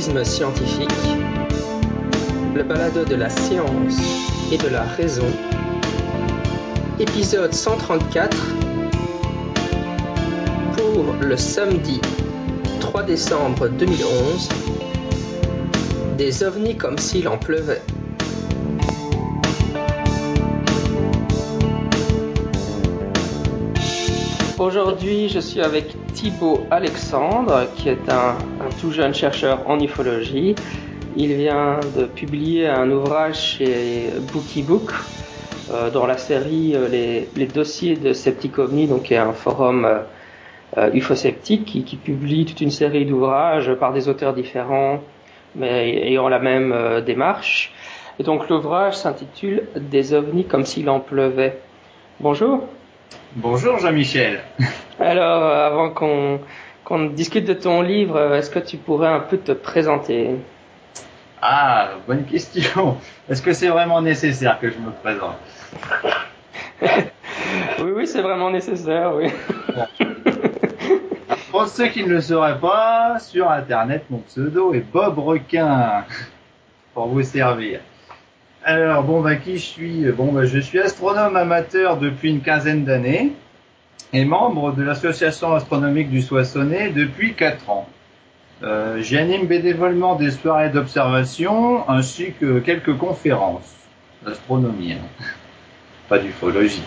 Scientifique, le balado de la science et de la raison, épisode 134 pour le samedi 3 décembre 2011, des ovnis comme s'il en pleuvait. Aujourd'hui, je suis avec Thibaut Alexandre, qui est un, tout jeune chercheur en ufologie. Il vient de publier un ouvrage chez Bookie Book euh, dans la série euh, les, dossiers de Scepticovni, donc qui est un forum euh, ufosceptique qui, qui, publie toute une série d'ouvrages par des auteurs différents, mais ayant la même démarche. Et donc l'ouvrage s'intitule Des ovnis comme s'il en pleuvait. Bonjour. Bonjour Jean-Michel. Alors, euh, avant qu'on discute de ton livre, euh, est-ce que tu pourrais un peu te présenter? Ah, bonne question. Est-ce que c'est vraiment nécessaire que je me présente? Oui, oui, c'est vraiment nécessaire, oui. Pour ceux qui ne le sauraient pas, sur Internet, mon pseudo est Bob Requin, pour vous servir. Alors bon bah qui je suis? Bon bah je suis astronome amateur depuis une quinzaine d'années et membre de l'association astronomique du Soissonnais depuis 4 ans. Euh, J'anime bénévolement des soirées d'observation ainsi que quelques conférences d'astronomie, hein. pas d'ufologie.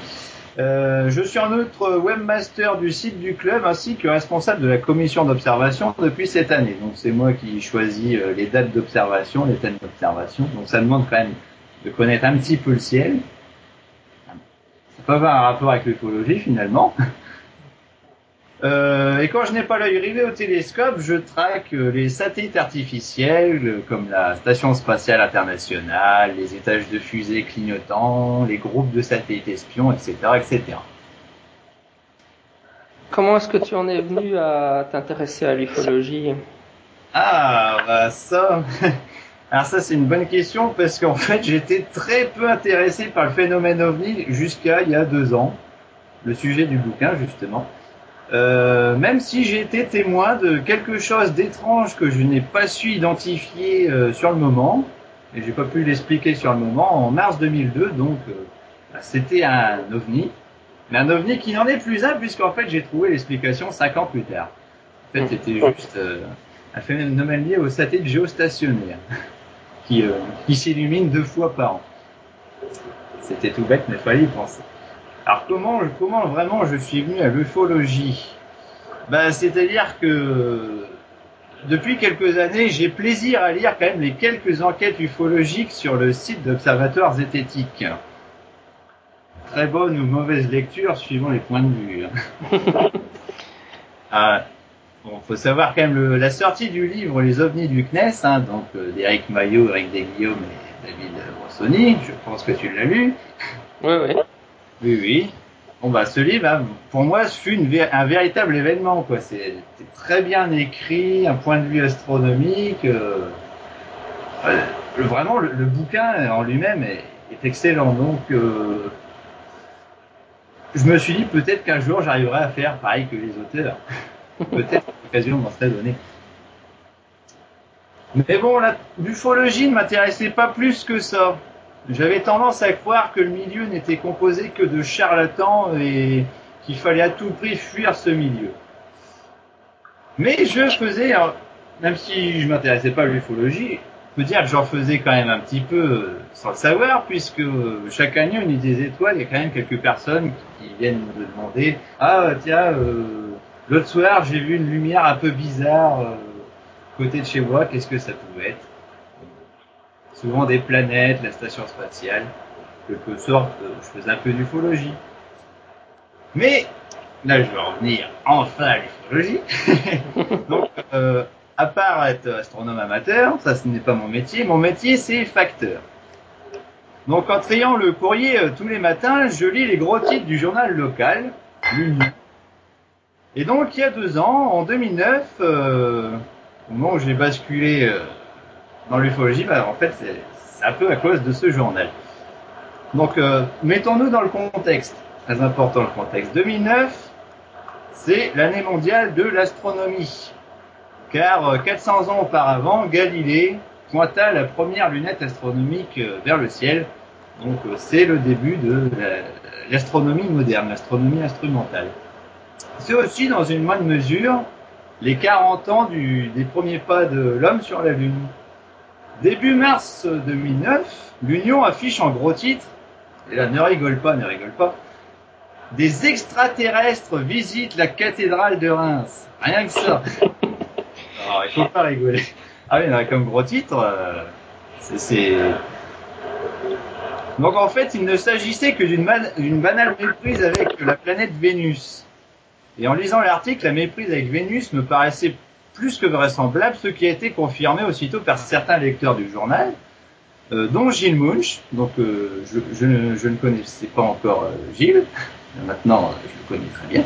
Euh, je suis en outre webmaster du site du club ainsi que responsable de la commission d'observation depuis cette année. Donc c'est moi qui choisis euh, les dates d'observation, les thèmes d'observation. Donc ça demande quand même de connaître un petit peu le ciel. Ça peut avoir un rapport avec l'écologie finalement. Euh, et quand je n'ai pas l'œil rivé au télescope, je traque euh, les satellites artificiels euh, comme la Station spatiale internationale, les étages de fusées clignotants, les groupes de satellites espions, etc., etc. Comment est-ce que tu en es venu à t'intéresser à l'ufologie Ah, bah ça, alors ça c'est une bonne question parce qu'en fait j'étais très peu intéressé par le phénomène ovni jusqu'à il y a deux ans, le sujet du bouquin justement. Euh, même si j'ai été témoin de quelque chose d'étrange que je n'ai pas su identifier euh, sur le moment, et j'ai pas pu l'expliquer sur le moment, en mars 2002, donc euh, bah, c'était un ovni, mais un ovni qui n'en est plus un puisqu'en fait j'ai trouvé l'explication cinq ans plus tard. En fait c'était juste un phénomène lié au satellite géostationnaire. Qui, euh, qui s'illumine deux fois par an. C'était tout bête, mais il fallait y penser. Alors comment, comment vraiment je suis venu à l'ufologie? Ben, C'est-à-dire que depuis quelques années, j'ai plaisir à lire quand même les quelques enquêtes ufologiques sur le site d'Observatoires zététiques. Très bonne ou mauvaise lecture suivant les points de vue. Hein. ah, Bon, faut savoir quand même le, la sortie du livre Les ovnis du CNES, hein, donc euh, d'Éric Maillot, Eric Desguillaume et David Rossoni, je pense que tu l'as lu. Oui, oui. Oui, oui. Bon bah ce livre, hein, pour moi, ce fut une, un véritable événement. quoi. C'est très bien écrit, un point de vue astronomique. Euh, euh, vraiment, le, le, bouquin en lui-même est, est, excellent. Donc, euh, je me suis dit peut-être qu'un jour j'arriverai à faire pareil que les auteurs. Peut-être l'occasion m'en serait donnée. Mais bon, la l'ufologie ne m'intéressait pas plus que ça. J'avais tendance à croire que le milieu n'était composé que de charlatans et qu'il fallait à tout prix fuir ce milieu. Mais je faisais, même si je m'intéressais pas à l'ufologie, je peux dire que j'en faisais quand même un petit peu sans le savoir, puisque chaque année, on des étoiles, il y a quand même quelques personnes qui viennent me demander, ah tiens, euh, L'autre soir, j'ai vu une lumière un peu bizarre euh, côté de chez moi. Qu'est-ce que ça pouvait être? Souvent des planètes, la station spatiale. Quelque sorte, je faisais un peu d'ufologie. Mais là, je vais en venir enfin à l'ufologie. Donc, euh, à part être astronome amateur, ça ce n'est pas mon métier. Mon métier, c'est facteur. Donc, en triant le courrier euh, tous les matins, je lis les gros titres du journal local, l'Union, et donc, il y a deux ans, en 2009, euh, au moment où j'ai basculé euh, dans l'ufologie, bah, en fait, c'est un peu à cause de ce journal. Donc, euh, mettons-nous dans le contexte. Très important le contexte. 2009, c'est l'année mondiale de l'astronomie. car 400 ans auparavant, Galilée pointa la première lunette astronomique vers le ciel. Donc c'est le début de l'astronomie moderne, l'astronomie instrumentale. C'est aussi dans une moindre mesure les 40 ans du, des premiers pas de l'homme sur la Lune. Début mars 2009, l'Union affiche en gros titre, et là ne rigole pas, ne rigole pas, des extraterrestres visitent la cathédrale de Reims. Rien que ça. Alors, il faut pas rigoler. Ah oui, comme gros titre, euh, c'est... Donc en fait, il ne s'agissait que d'une banale méprise avec la planète Vénus. Et en lisant l'article, la méprise avec Vénus me paraissait plus que vraisemblable, ce qui a été confirmé aussitôt par certains lecteurs du journal, euh, dont Gilles Munch. Donc euh, je, ne, connaissais pas encore euh, Gilles, maintenant je le connais très bien.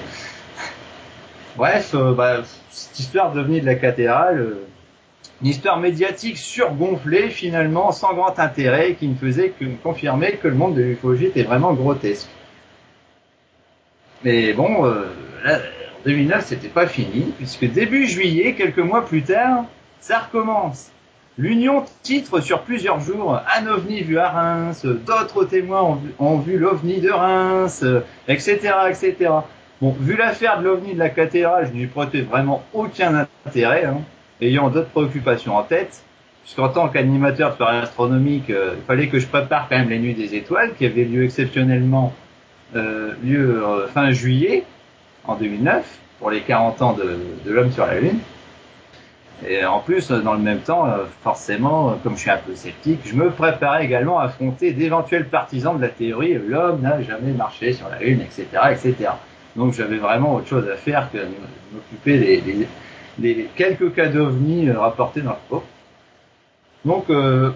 Bref, bah, cette histoire devenue de la cathédrale, une histoire médiatique surgonflée finalement, sans grand intérêt, qui ne faisait que confirmer que le monde de l'ufologie était vraiment grotesque. Mais bon, en 2009, c'était pas fini, puisque début juillet, quelques mois plus tard, ça recommence. L'Union titre sur plusieurs jours un ovni vu à Reims, d'autres témoins ont vu, l'ovni de Reims, etc., etc. Bon, vu l'affaire de l'ovni de la cathédrale, je n'y prêtais vraiment aucun intérêt, hein, ayant d'autres préoccupations en tête, puisqu'en tant qu'animateur de soirée astronomique, euh, il fallait que je prépare quand même les nuits des étoiles, qui avaient lieu exceptionnellement euh, euh, fin juillet, en 2009 pour les 40 ans de, l'homme sur la Lune. Et en plus, dans le même temps, forcément, comme je suis un peu sceptique, je me préparais également à affronter d'éventuels partisans de la théorie l'homme n'a jamais marché sur la Lune, etc., etc. Donc j'avais vraiment autre chose à faire que m'occuper des, quelques cas d'ovnis rapportés dans le cours. Donc euh,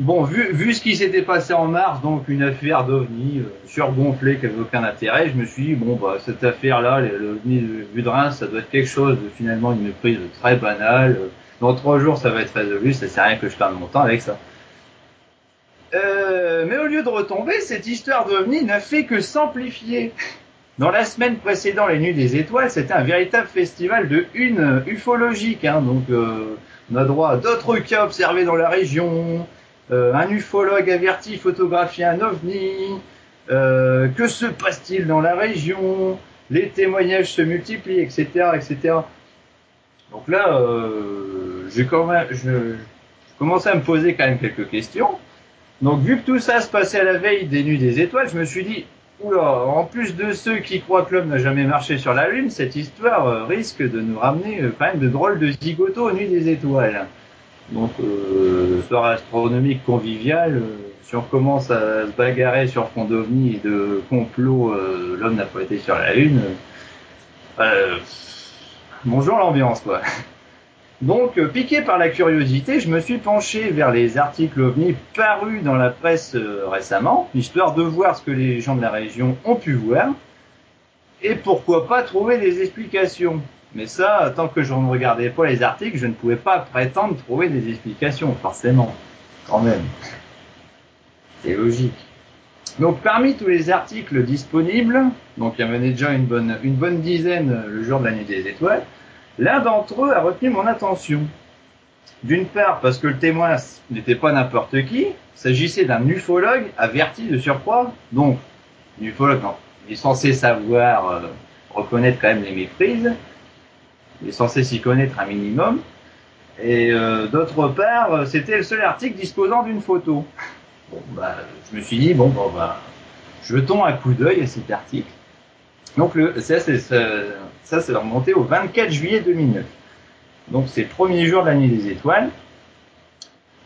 Bon, vu, vu ce qui s'était passé en mars, donc une affaire d'OVNI euh, surgonflée qui n'avait aucun intérêt, je me suis dit, bon, bah, cette affaire-là, l'OVNI vue de Reims, ça doit être quelque chose de finalement une prise très banale. Dans trois jours, ça va être résolu, ça sert à rien que je perde mon temps avec ça. Euh, mais au lieu de retomber, cette histoire d'OVNI n'a fait que s'amplifier. Dans la semaine précédant les Nuits des Étoiles, c'était un véritable festival de une ufologique. Hein, donc, euh, on a droit à d'autres cas observés dans la région, euh, un ufologue averti photographie un ovni, euh, que se passe-t-il dans la région, les témoignages se multiplient, etc., etc. Donc là, euh, j'ai quand même, je, je commençais à me poser quand même quelques questions. Donc vu que tout ça se passait à la veille des nuits des étoiles, je me suis dit, oula, en plus de ceux qui croient que l'homme n'a jamais marché sur la Lune, cette histoire risque de nous ramener quand même de drôles de zigotos aux nuits des étoiles. Donc, euh, soirée astronomique conviviale, euh, si on commence à se bagarrer sur fond d'ovni et de complot, euh, l'homme n'a pas été sur la Lune, euh, bonjour l'ambiance, quoi. Donc, piqué par la curiosité, je me suis penché vers les articles ovni parus dans la presse récemment, histoire de voir ce que les gens de la région ont pu voir, et pourquoi pas trouver des explications. Mais ça, tant que je ne regardais pas les articles, je ne pouvais pas prétendre trouver des explications, forcément. Quand même. C'est logique. Donc parmi tous les articles disponibles, donc il y en avait déjà une bonne, une bonne dizaine le jour de la nuit des étoiles, l'un d'entre eux a retenu mon attention. D'une part parce que le témoin n'était pas n'importe qui, s'agissait d'un ufologue averti de surcroît, donc l'ufologue il est censé savoir euh, reconnaître quand même les méprises, il est censé s'y connaître un minimum. Et euh, d'autre part, c'était le seul article disposant d'une photo. Bon, bah, je me suis dit, bon, bon bah, jetons un coup d'œil à cet article. Donc, le, ça, c'est, ça, ça, c'est au 24 juillet 2009. Donc, c'est le premier jour de la nuit des étoiles.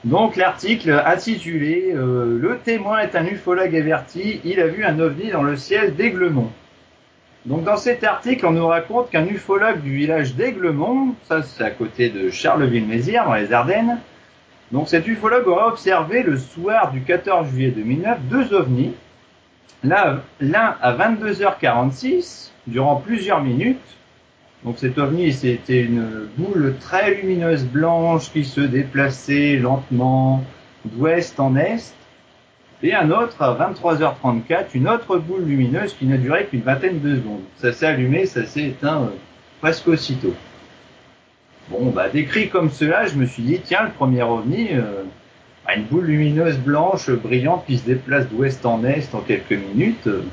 Donc, l'article intitulé euh, Le témoin est un ufologue averti, il a vu un ovni dans le ciel d'Aiglemont. Donc dans cet article, on nous raconte qu'un ufologue du village d'Aiglemont, ça c'est à côté de Charleville-Mézières dans les Ardennes, donc cet ufologue aura observé le soir du 14 juillet 2009 deux ovnis, l'un à 22h46 durant plusieurs minutes. Donc cet ovni c'était une boule très lumineuse blanche qui se déplaçait lentement d'ouest en est et un autre à 23h34, une autre boule lumineuse qui n'a duré qu'une vingtaine de secondes. Ça s'est allumé, ça s'est éteint euh, presque aussitôt. Bon, bah décrit comme cela, je me suis dit tiens, le premier ovni, euh, une boule lumineuse blanche brillante qui se déplace d'ouest en est en quelques minutes, euh,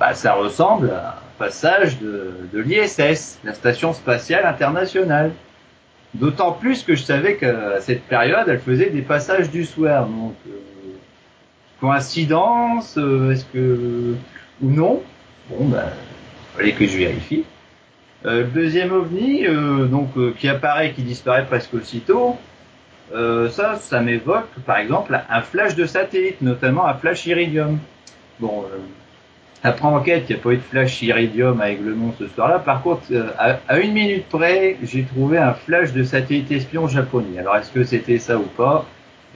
bah ça ressemble à un passage de, de l'ISS, la station spatiale internationale. D'autant plus que je savais qu'à cette période, elle faisait des passages du soir. Donc, euh, coïncidence, euh, est-ce que ou non? Bon, ben, fallait que je vérifie. Euh, le deuxième ovni, donc qui apparaît, qui disparaît presque aussitôt, ça, ça m'évoque, par exemple, un flash de satellite, notamment un flash iridium. Bon, après enquête, il n'y a pas eu de flash iridium avec le nom ce soir-là. Par contre, euh, à, une minute près, j'ai trouvé un flash de satellite espion japonais. Alors, est-ce que c'était ça ou pas?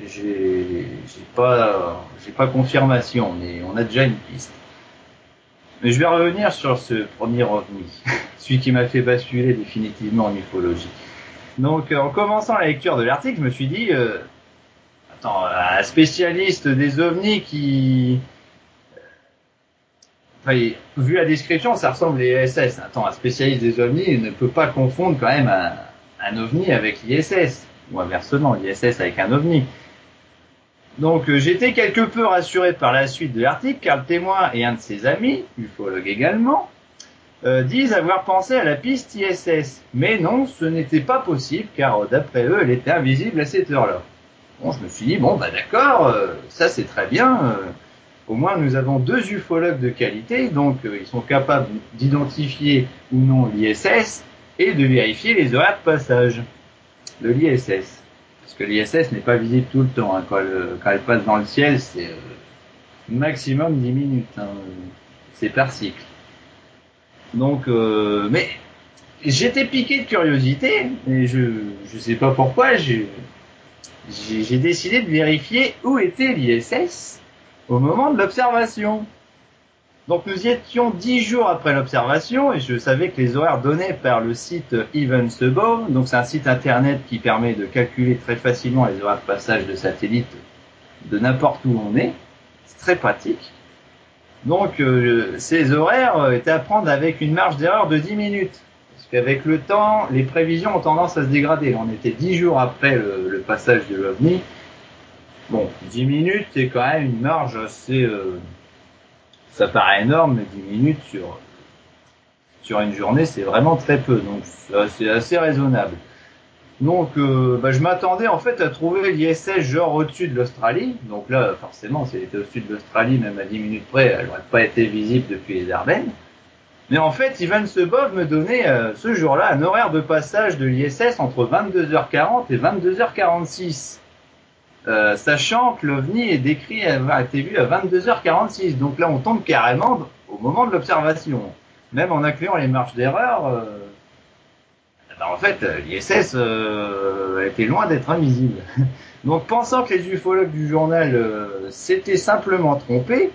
J'ai pas, pas confirmation, mais on a déjà une piste. Mais je vais revenir sur ce premier ovni, celui qui m'a fait basculer définitivement en ufologie. Donc, en commençant la lecture de l'article, je me suis dit, euh, attends, un spécialiste des ovnis qui vu la description, ça ressemble à l'ISS. Attends, un spécialiste des ovnis ne peut pas confondre quand même un, ovni avec l'ISS, ou inversement, l'ISS avec un ovni. Donc euh, j'étais quelque peu rassuré par la suite de l'article, car le témoin et un de ses amis, ufologue également, euh, disent avoir pensé à la piste ISS. Mais non, ce n'était pas possible, car euh, d'après eux, elle était invisible à cette heure-là. Bon, je me suis dit, bon, bah d'accord, ça c'est très bien au moins nous avons deux ufologues de qualité, donc ils sont capables d'identifier ou non l'ISS et de vérifier les horaires de passage de l'ISS. Parce que l'ISS n'est pas visible tout le temps. Hein. Quand, elle, passe dans le ciel, c'est euh, maximum 10 minutes. Hein. C'est par cycle. Donc, euh, mais j'étais piqué de curiosité et je ne sais pas pourquoi j'ai décidé de vérifier où était l'ISS au moment de l'observation. Donc nous y étions dix jours après l'observation et je savais que les horaires donnés par le site Events donc c'est un site internet qui permet de calculer très facilement les horaires de passage de satellites de n'importe où on est, c'est très pratique. Donc euh, ces horaires étaient à prendre avec une marge d'erreur de 10 minutes. Parce qu'avec le temps, les prévisions ont tendance à se dégrader. On était dix jours après le, le passage de l'OVNI Bon, 10 minutes, c'est quand même une marge assez... Euh, ça paraît énorme, mais 10 minutes sur, sur une journée, c'est vraiment très peu. Donc, c'est assez raisonnable. Donc, euh, bah, je m'attendais en fait à trouver l'ISS genre au-dessus de l'Australie. Donc là, forcément, si elle était au-dessus de l'Australie, même à 10 minutes près, elle n'aurait pas été visible depuis les Ardennes. Mais en fait, Ivan Sebov me donnait euh, ce jour-là un horaire de passage de l'ISS entre 22h40 et 22h46. Euh, sachant que l'OVNI est décrit, a été vu à 22h46. Donc là, on tombe carrément au moment de l'observation. Même en incluant les marges d'erreur, euh, ben, en fait, l'ISS euh, était loin d'être invisible. Donc pensant que les ufologues du journal euh, s'étaient simplement trompés,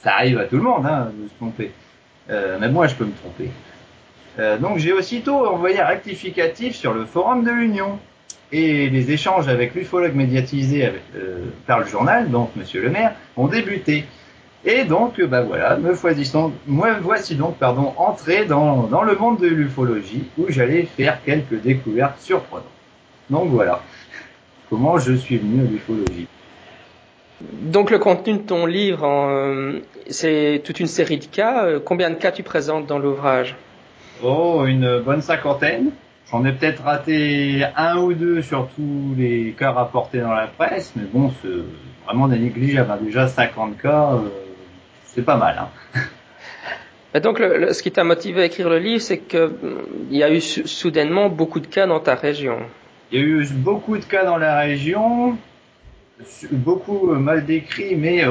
ça arrive à tout le monde hein, de se tromper. mais moi, je peux me tromper. donc j'ai aussitôt envoyé un rectificatif sur le forum de l'Union et les échanges avec l'ufologue médiatisé euh, par le journal, donc Monsieur le maire, ont débuté. Et donc, bah voilà, me voici donc, me voici donc pardon, entré dans, dans le monde de l'ufologie où j'allais faire quelques découvertes surprenantes. Donc voilà, comment je suis venu à l'ufologie. Donc le contenu de ton livre, euh, c'est toute une série de cas. Euh, combien de cas tu présentes dans l'ouvrage? Oh, une bonne cinquantaine. J'en ai peut-être raté un ou deux sur tous les cas rapportés dans la presse, mais bon, c'est vraiment négligeable. Hein. Déjà 50 cas, euh, c'est pas mal. Hein. donc, ce qui t'a motivé à écrire le livre, c'est qu'il y a eu soudainement beaucoup de cas dans ta région. Il y a eu beaucoup de cas dans la région, beaucoup euh, mal décrits, mais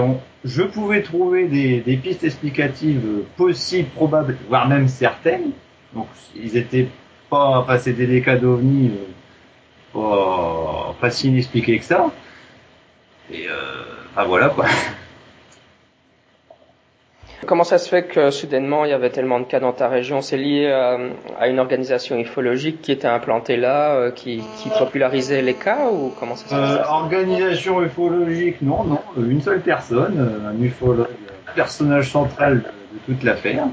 je pouvais trouver des, des pistes explicatives possibles, probables, voire même certaines. Donc, ils étaient pas, enfin c'était des cas d'OVNI euh, pas, pas si inexpliqués que ça. Et euh, enfin voilà quoi. Comment ça se fait que soudainement il y avait tellement de cas dans ta région? C'est lié à, une organisation ufologique qui était implantée là, euh, qui, qui, popularisait les cas ou comment ça se euh, Organisation ufologique, non, non, une seule personne, un ufologue, personnage central de, de toute l'affaire.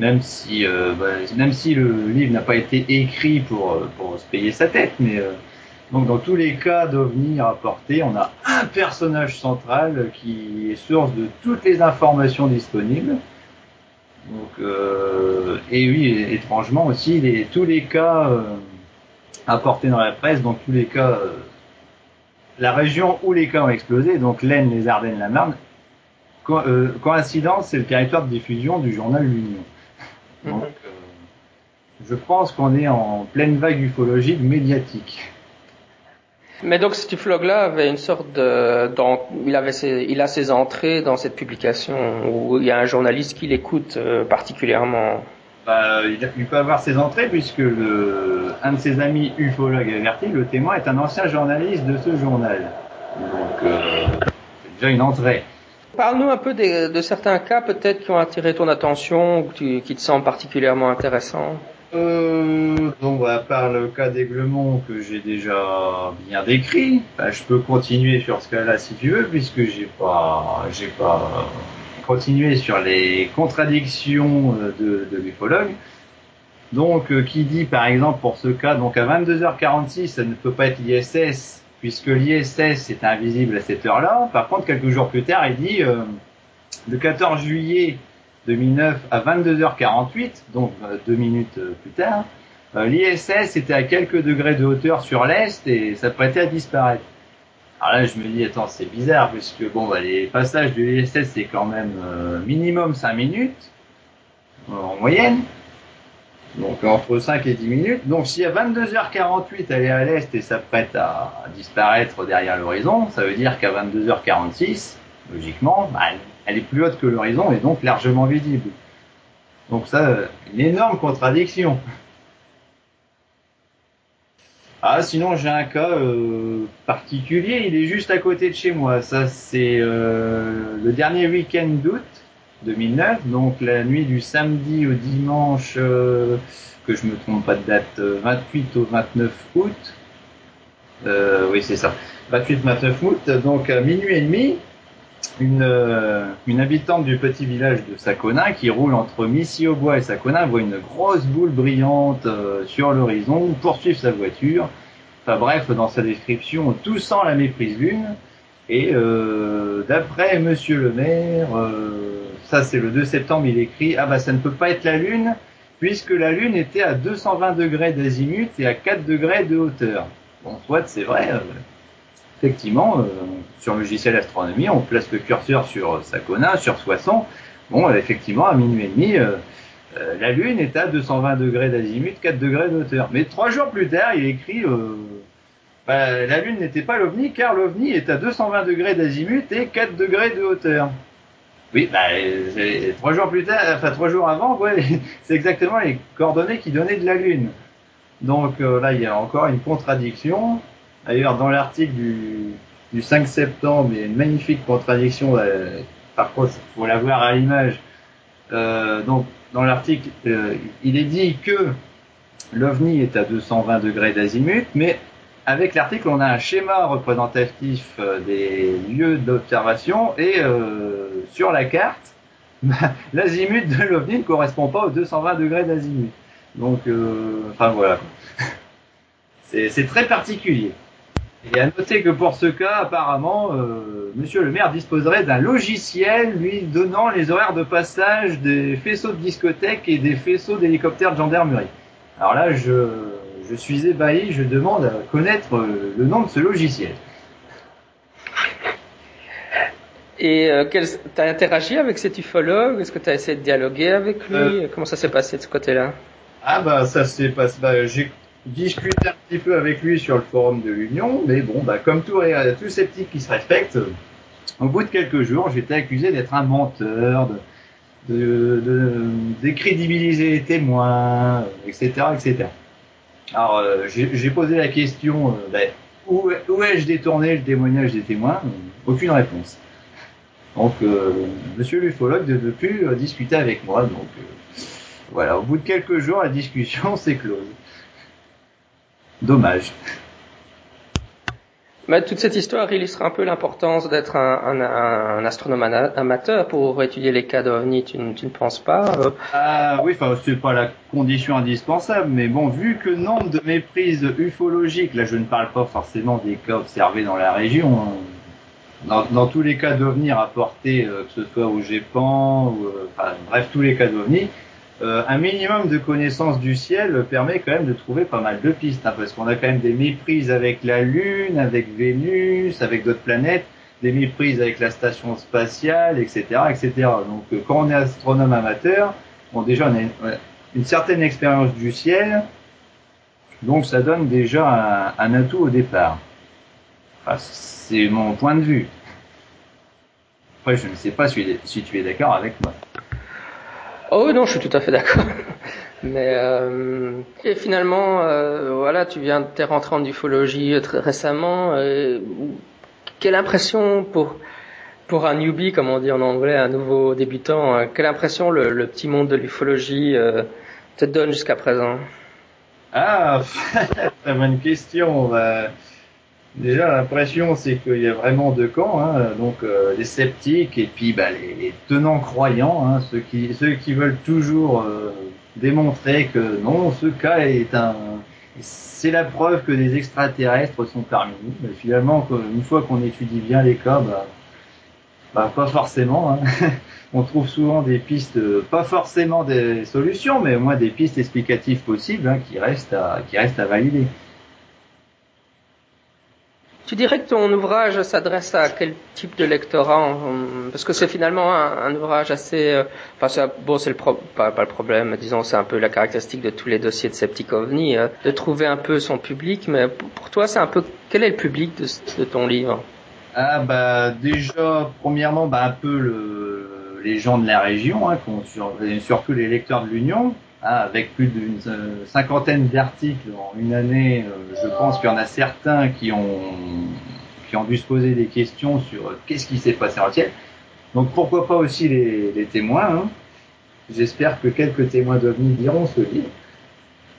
Même si, euh, bah, même si le livre n'a pas été écrit pour, euh, pour se payer sa tête, mais euh, donc dans tous les cas d'OVNI rapportés, on a un personnage central qui est source de toutes les informations disponibles. Donc, et oui, étrangement aussi, tous les cas apportés dans la presse, donc tous les cas, la région où les cas ont explosé, donc l'Aisne, les Ardennes, la Marne, co- coïncidence, c'est le territoire de diffusion du journal L'Union. Donc, euh, je pense qu'on est en pleine vague ufologique médiatique. Mais donc cet ufologue-là avait une sorte de, dans- il avait ses, il a ses entrées dans cette publication où il y a un journaliste qui l'écoute euh, particulièrement. Bah, il, il peut avoir ses entrées puisque le, un de ses amis ufologues avertis, le témoin, est un ancien journaliste de ce journal. Donc, euh, c'est déjà une entrée. Parle-nous un peu de certains cas peut-être qui ont attiré ton attention ou qui te semblent particulièrement intéressants. Euh, bah, à part le cas d'Aiglemont que j'ai déjà bien décrit, bah, je peux continuer sur ce cas-là si tu veux, puisque j'ai pas, j'ai pas continué sur les contradictions euh, de, de l'ufologue. Donc, euh, qui dit par exemple pour ce cas, donc à 22h46, ça ne peut pas être l'ISS, puisque l'ISS est invisible à cette heure-là. Par contre, quelques jours plus tard, il dit euh, le 14 juillet 2009 à 22h48, donc euh, deux minutes euh, plus tard, euh, l'ISS était à quelques degrés de hauteur sur l'est et s'apprêtait à disparaître. Alors là, je me dis, attends, c'est bizarre, puisque bon, bah, les passages de l'ISS, c'est quand même euh, minimum 5 minutes, euh, en moyenne. Donc entre 5 et 10 minutes. Donc si à 22h48 elle est à l'est et s'apprête à disparaître derrière l'horizon, ça veut dire qu'à 22h46, logiquement, bah, elle- est plus haute que l'horizon et donc largement visible. Donc ça, euh, une énorme contradiction. Ah, sinon j'ai un cas euh, particulier, il est juste à côté de chez moi. Ça, c'est euh, le dernier week-end d'août 2009, donc la nuit du samedi au dimanche, euh, que je me trompe pas de date, euh, 28 au 29 août. Euh, oui, c'est ça. 28-29 août, donc à minuit et demi, une, euh, habitante du petit village de Saconin qui roule entre Missy-au-Bois et Saconin voit une grosse boule brillante euh, sur l'horizon, poursuivre sa voiture. Enfin bref, dans sa description, tout sent la méprise lune. Et euh, d'après Monsieur le maire, euh, ça c'est le 2 septembre, il écrit ah bah ça ne peut pas être la lune puisque la lune était à 220 degrés d'azimut et à 4 degrés de hauteur. Bon, soit c'est vrai. euh, effectivement, euh, sur le logiciel astronomie, on place le curseur sur Sakona, sur Soissons. Bon, euh, effectivement, à minuit et demi, euh, euh, la Lune est à 220 degrés d'azimut, 4 degrés de hauteur. Mais trois jours plus tard, il écrit euh, bah, la Lune n'était pas l'OVNI car l'OVNI est à 220 degrés d'azimut et 4 degrés de hauteur. Oui, bah, trois jours plus tard, enfin trois jours avant, c'est exactement les coordonnées qui donnaient de la Lune. Donc euh, là, il y a encore une contradiction. D'ailleurs, dans l'article du, du 5 septembre, il y a une magnifique contradiction. euh, par contre, faut la voir à l'image. Euh, donc, dans l'article, il est dit que l'OVNI est à 220 degrés d'azimut, mais avec l'article, on a un schéma représentatif des lieux d'observation et sur la carte, bah, l'azimut de l'OVNI ne correspond pas aux 220 degrés d'azimut. Donc, euh, enfin voilà. C'est très particulier. Et à noter que pour ce cas, apparemment, euh, Monsieur le maire disposerait d'un logiciel lui donnant les horaires de passage des faisceaux de discothèque et des faisceaux d'hélicoptères de gendarmerie. Alors là, je, je suis ébahi, je demande à connaître euh, le nom de ce logiciel. Et euh, quel- t'as interagi avec cet ufologue Est-ce que t'as essayé de dialoguer avec lui? Euh. Comment ça s'est passé de ce côté-là? Ah bah ça s'est passé. Bah, j'ai discuté un petit peu avec lui sur le forum de l'Union, mais bon, bah comme tout, euh, tout sceptique qui se respecte, euh, au bout de quelques jours, j'étais accusé d'être un menteur, de, de, de décrédibiliser les témoins, etc., etc. Alors euh, j'ai posé la question, euh, bah, où, où ai-je détourné le témoignage des témoins? Aucune réponse. Donc, euh, Monsieur l'ufologue ne veut plus euh, discuter avec moi, donc. euh, voilà, au bout de quelques jours, la discussion s'est close. Dommage. Mais toute cette histoire illustre un peu l'importance d'être un, un, un, astronome amateur pour étudier les cas d'OVNI, tu, tu, ne penses pas euh? Ah oui, enfin c'est pas la condition indispensable, mais bon, vu que nombre de méprises ufologiques, là je ne parle pas forcément des cas observés dans la région. Dans, tous les cas d'OVNI rapportés, euh, que ce soit au GEPAN, ou, euh, enfin, bref, tous les cas d'OVNI, euh, un minimum de connaissance du ciel permet quand même de trouver pas mal de pistes, hein, parce qu'on a quand même des méprises avec la Lune, avec Vénus, avec d'autres planètes, des méprises avec la station spatiale, etc., etc. Donc euh, quand on est astronome amateur, bon déjà on a une, certaine expérience du ciel, donc ça donne déjà un, atout au départ. Enfin, c'est mon point de vue. Après, je ne sais pas si, si tu es d'accord avec moi. Oh non, je suis tout à fait d'accord. Mais euh, et finalement, euh, voilà, tu viens, t'es rentré en ufologie très récemment. Euh, quelle impression pour pour un newbie, comme on dit en anglais, un nouveau débutant, euh, quelle impression le, le, petit monde de l'ufologie euh, te donne jusqu'à présent? Ah, très bonne question. Déjà, l'impression, c'est qu'il y a vraiment deux camps, hein, donc euh, les sceptiques et puis bah, les, tenants croyants, hein, ceux qui veulent toujours euh, démontrer que non, ce cas est un, c'est la preuve que des extraterrestres sont parmi nous. Mais finalement, une fois qu'on étudie bien les cas, bah, bah pas forcément. Hein. On trouve souvent des pistes, pas forcément des solutions, mais au moins des pistes explicatives possibles qui restent à valider. Tu dirais que ton ouvrage s'adresse à quel type de lectorat Parce que c'est finalement un, ouvrage assez... Euh, enfin, bon, c'est pas, le problème, disons, c'est un peu la caractéristique de tous les dossiers de Septic OVNI, euh, de trouver un peu son public, mais pour, toi, c'est un peu... Quel est le public de, ton livre? Ah bah déjà, premièrement, bah, un peu le, les gens de la région, hein, surtout les lecteurs de l'Union, avec plus d'une euh, cinquantaine d'articles en une année, euh, je pense qu'il y en a certains qui ont qui ont dû se poser des questions sur euh, qu'est-ce qui s'est passé en ciel. Donc pourquoi pas aussi les, témoins. Hein. J'espère que quelques témoins d'OVNI diront ce livre.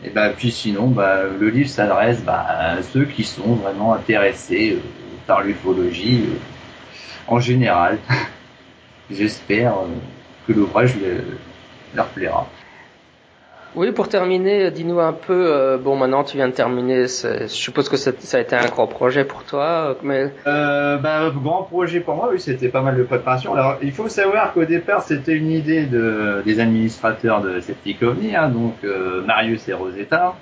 Et ben puis sinon, bah, le livre s'adresse bah, à ceux qui sont vraiment intéressés par l'ufologie en général. J'espère que l'ouvrage leur plaira. Oui, pour terminer, dis-nous un peu. Euh, bon, maintenant tu viens de terminer. Je suppose que ça, a été un grand projet pour toi, mais. Euh, bah, grand projet pour moi, oui, c'était pas mal de préparation. Alors, il faut savoir qu'au départ, c'était une idée de, des administrateurs de Septic OVNI, hein, donc euh, Marius et Rosetta.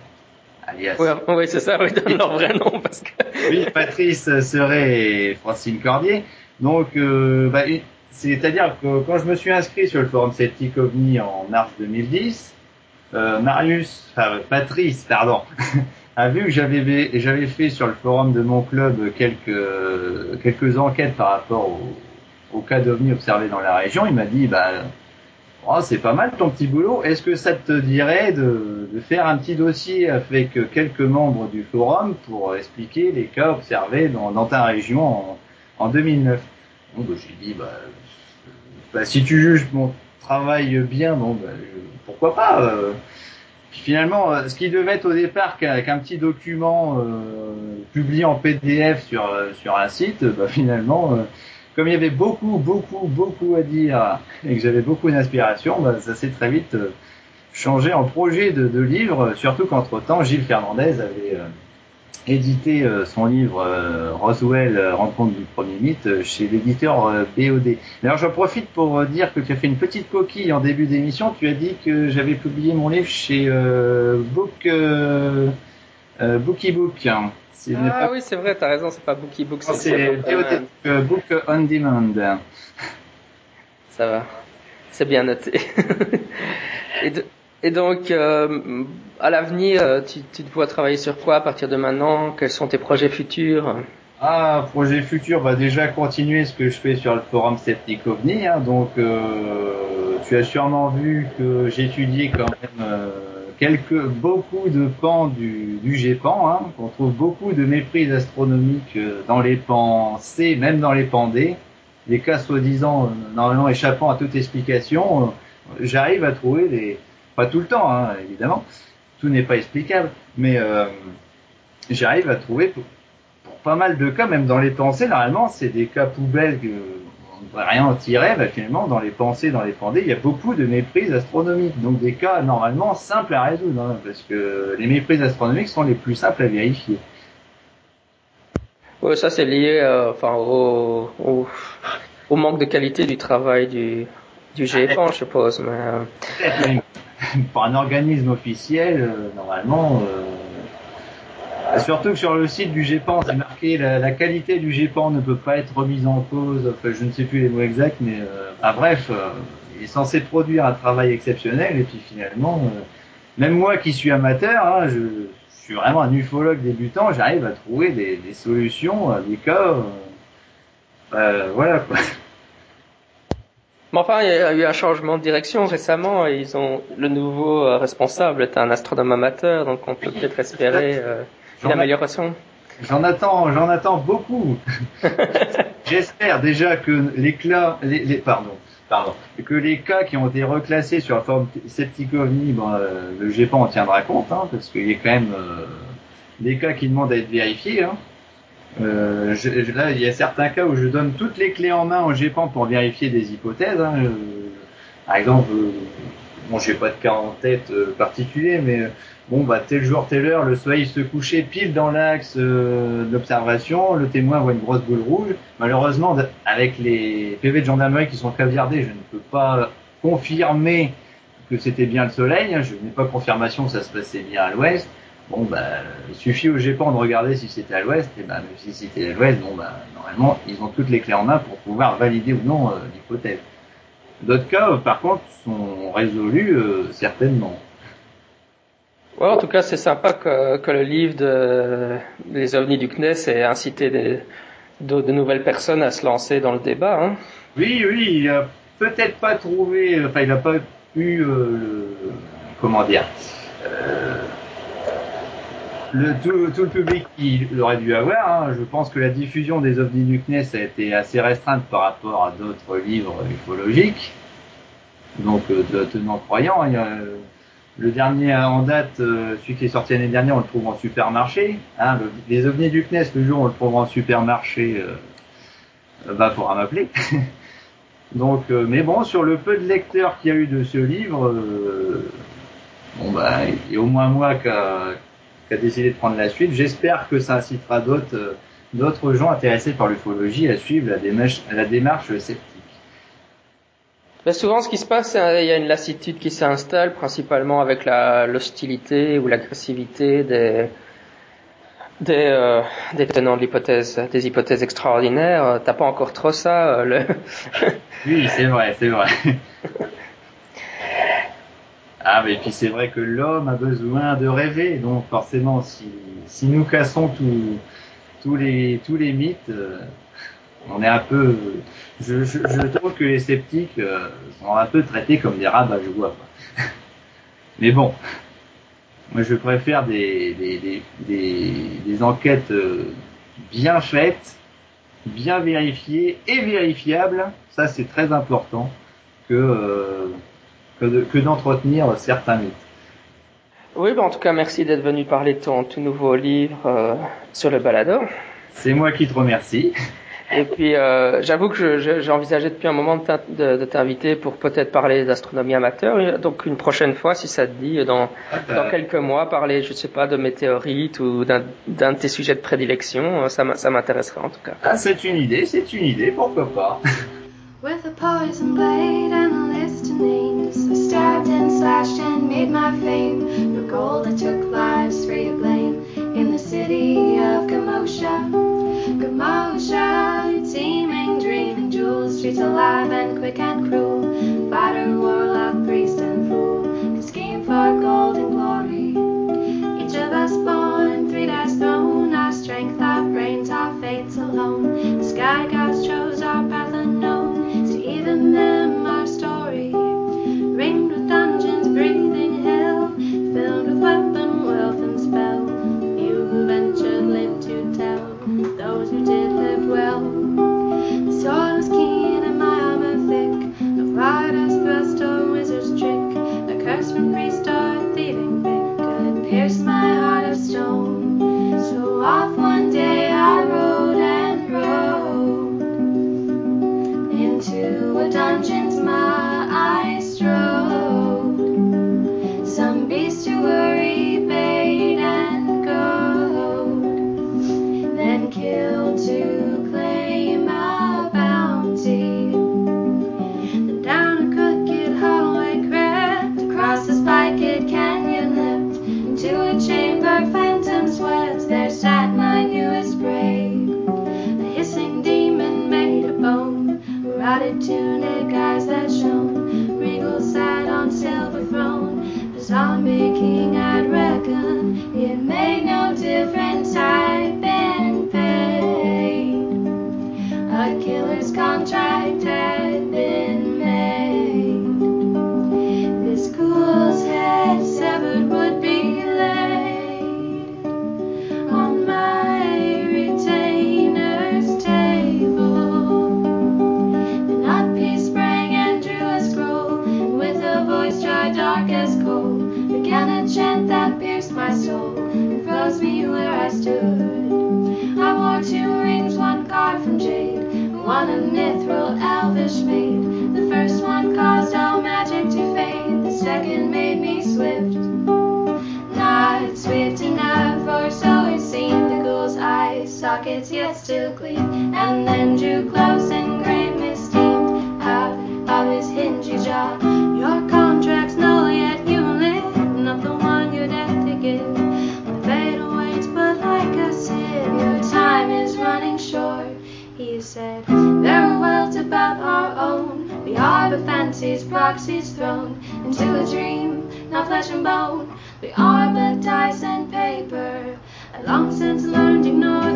Alias. Oui, c'est ça, oui, donne leur vrai nom parce que. oui, Patrice Serret et Francine Cordier. Donc, euh, bah, c'est-à-dire que quand je me suis inscrit sur le forum Septic OVNI en mars 2010 euh, Marius, enfin Patrice, pardon, a vu que j'avais fait sur le forum de mon club quelques enquêtes par rapport au, cas d'OVNI observé dans la région. Il m'a dit bah oh, c'est pas mal ton petit boulot. Est-ce que ça te dirait de, faire un petit dossier avec quelques membres du forum pour expliquer les cas observés dans, ta région en, en 2009 Bon, bah, j'ai dit bah, bah, si tu juges mon travail bien, bon, bah, pourquoi pas euh. Finalement, euh, ce qui devait être au départ qu'un petit document euh, publié en PDF sur, sur un site, bah, finalement, comme il y avait beaucoup, beaucoup, beaucoup à dire et que j'avais beaucoup d'inspiration, bah, ça s'est très vite changé en projet de, de livre, surtout qu'entre-temps, Gilles Fernandez avait édité euh, son livre euh, Roswell, euh, rencontre du premier mythe, chez l'éditeur BOD. Alors j'en profite pour dire que tu as fait une petite coquille en début d'émission. Tu as dit que j'avais publié mon livre chez Book Bookie Book. Ah oui, c'est vrai, tu as raison, c'est pas Bookie Book, c'est BOD, Book on Demand. Ça va, c'est bien noté. Et de, et donc, euh, à l'avenir, euh, tu, te vois travailler sur quoi à partir de maintenant? Quels sont tes projets futurs? Ah, projet futur, bah déjà continuer ce que je fais sur le forum Septic OVNI. Hein, donc, euh, tu as sûrement vu que étudié quand même quelques, beaucoup de pans du, du GEPAN. Hein, qu'on trouve beaucoup de méprises astronomiques dans les pans C, même dans les pans D. Les cas soi-disant normalement échappant à toute explication, j'arrive à trouver des pas tout le temps, hein, évidemment. Tout n'est pas explicable, mais euh, j'arrive à trouver pas mal de cas, même dans les pensées, normalement, c'est des cas poubelles que on ne devrait rien en tirer. Bah, finalement, dans les pensées, dans les pendées, il y a beaucoup de méprises astronomiques. Donc des cas normalement simples à résoudre, hein, parce que les méprises astronomiques sont les plus simples à vérifier. Oui, ça c'est lié euh, enfin, au, au, au, manque de qualité du travail du, du GFAN, je suppose. Mais, euh... Pour un organisme officiel, euh, normalement, euh, surtout que sur le site du GEPAN, c'est marqué la, la, qualité du GEPAN ne peut pas être remise en cause. Enfin, je ne sais plus les mots exacts, mais euh, bref, il est censé produire un travail exceptionnel et puis finalement, même moi qui suis amateur, hein, je, suis vraiment un ufologue débutant, j'arrive à trouver des, des, solutions à des cas. voilà quoi. Mais enfin, il y a eu un changement de direction récemment et ils ont le nouveau euh, responsable est un astronome amateur, donc on peut peut-être espérer euh, une amélioration. J'en attends, j'en attends beaucoup. J'espère déjà que les, les, les, pardon, pardon, que les cas qui ont été reclassés sur la forme septicovni, bon, euh, le GEPAN en tiendra compte, hein, parce qu'il y a quand même euh, des cas qui demandent à être vérifiés. Hein. Euh, je, là, il y a certains cas où je donne toutes les clés en main au GEPAN pour vérifier des hypothèses. Hein. Euh, par exemple, euh, bon, j'ai pas de cas en tête euh, particulier, mais bon, bah tel jour, telle heure, le soleil se couchait pile dans l'axe d'observation, le témoin voit une grosse boule rouge. Malheureusement, avec les PV de gendarmerie qui sont caviardés, je ne peux pas confirmer que c'était bien le soleil. Hein. Je n'ai pas confirmation que ça se passait bien à l'ouest. Bon, bah, il suffit au GEPAN de regarder si c'était à l'ouest, et ben, même si c'était à l'ouest, bon, bah, normalement, ils ont toutes les clés en main pour pouvoir valider ou non euh, l'hypothèse. D'autres cas, euh, par contre, sont résolus euh, certainement. Ouais, en tout cas, c'est sympa que, que, le livre de Les ovnis du CNES ait incité des, de, de, nouvelles personnes à se lancer dans le débat. Hein. Oui, oui, il a peut-être pas trouvé, enfin, il n'a pas eu euh, le, comment dire, euh, le, tout, le public qu'il aurait dû avoir. Hein. Je pense que la diffusion des ovnis du CNES a été assez restreinte par rapport à d'autres livres ufologiques. Donc, euh, de tenants croyants. Euh, le dernier en date, euh, celui qui est sorti l'année dernière, on le trouve en supermarché. Hein. Le, les ovnis du CNES, le jour, on le trouve en supermarché. Euh, bah, faudra m'appeler. Donc, mais bon, sur le peu de lecteurs qu'il y a eu de ce livre, bon bah, il y a au moins moi qui a, qui a décidé de prendre la suite. J'espère que ça incitera d'autres euh, d'autres gens intéressés par l'ufologie à suivre la démarche, la démarche sceptique. Mais souvent, ce qui se passe, il y a une lassitude qui s'installe, principalement avec l'hostilité ou l'agressivité des, des, euh, des tenants de l'hypothèse, des hypothèses extraordinaires. T'as pas encore trop ça, euh, le. oui, c'est vrai, c'est vrai. Ah, mais puis c'est vrai que l'homme a besoin de rêver, donc forcément, si, si nous cassons tous les, tous les mythes, euh, on est un peu. Je, trouve que les sceptiques euh, sont un peu traités comme des rabats, je vois. Mais bon, moi je préfère des enquêtes euh, bien faites, bien vérifiées et vérifiables. Ça, c'est très important que que d'entretenir certains mythes. Oui, bah en tout cas, merci d'être venu parler de ton tout nouveau livre euh, sur le balado. C'est moi qui te remercie. Et puis, euh, j'avoue que j'ai envisagé depuis un moment de, t'inviter pour peut-être parler d'astronomie amateur. Donc, une prochaine fois, si ça te dit, dans, ah, dans quelques mois, parler, je sais pas, de météorites ou d'un de tes sujets de prédilection, ça m'intéresserait en tout cas. Ah, c'est une idée, c'est une idée, pourquoi pas. Names, I stabbed and slashed and made my fame. For gold I took lives free of blame in the city of Gamosha. Gamosha, teeming, dreaming, jewels, streets alive and quick and cruel. Long since learned to ignore.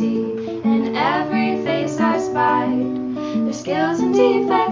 in every face I spied. Their skills and defense.